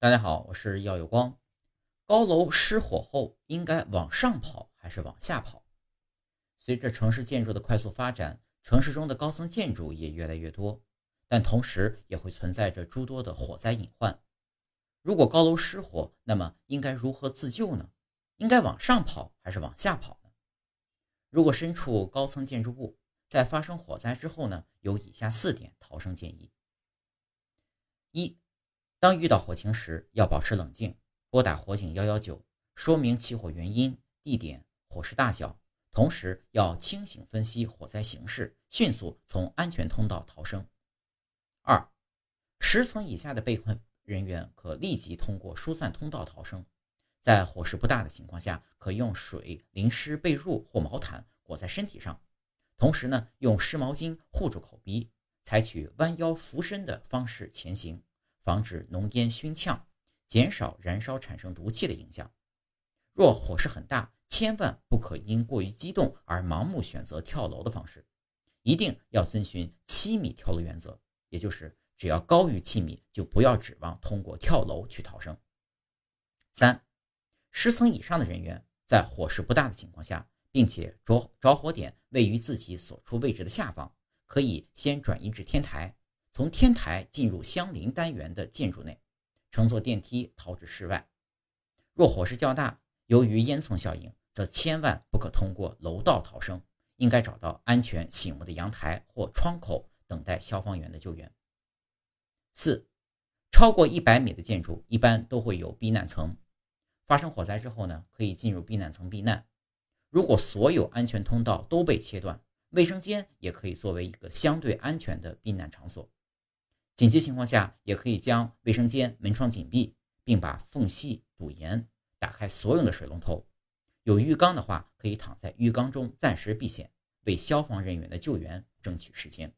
大家好，我是耀有光。高楼失火后应该往上跑还是往下跑？随着城市建筑的快速发展，城市中的高层建筑也越来越多，但同时也会存在着诸多的火灾隐患。如果高楼失火，那么应该如何自救呢？应该往上跑还是往下跑呢？如果身处高层建筑物，在发生火灾之后呢，有以下四点逃生建议：一、当遇到火情时，要保持冷静，拨打火警幺幺九，说明起火原因、地点、火势大小，同时要清醒分析火灾形势，迅速从安全通道逃生。二、十层以下的被困人员可立即通过疏散通道逃生，在火势不大的情况下，可用水淋湿被褥或毛毯裹在身体上。同时呢，用湿毛巾护住口鼻，采取弯腰俯身的方式前行，防止浓烟熏呛，减少燃烧产生毒气的影响。若火势很大，千万不可因过于激动而盲目选择跳楼的方式，一定要遵循七米跳楼原则，也就是只要高于七米，就不要指望通过跳楼去逃生。三，十层以上的人员在火势不大的情况下。并且着着火点位于自己所处位置的下方，可以先转移至天台，从天台进入相邻单元的建筑内，乘坐电梯逃至室外。若火势较大，由于烟囱效应，则千万不可通过楼道逃生，应该找到安全醒目的阳台或窗口等待消防员的救援。四，超过一百米的建筑一般都会有避难层，发生火灾之后呢，可以进入避难层避难。如果所有安全通道都被切断，卫生间也可以作为一个相对安全的避难场所。紧急情况下，也可以将卫生间门窗紧闭，并把缝隙堵严，打开所有的水龙头。有浴缸的话，可以躺在浴缸中暂时避险，为消防人员的救援争取时间。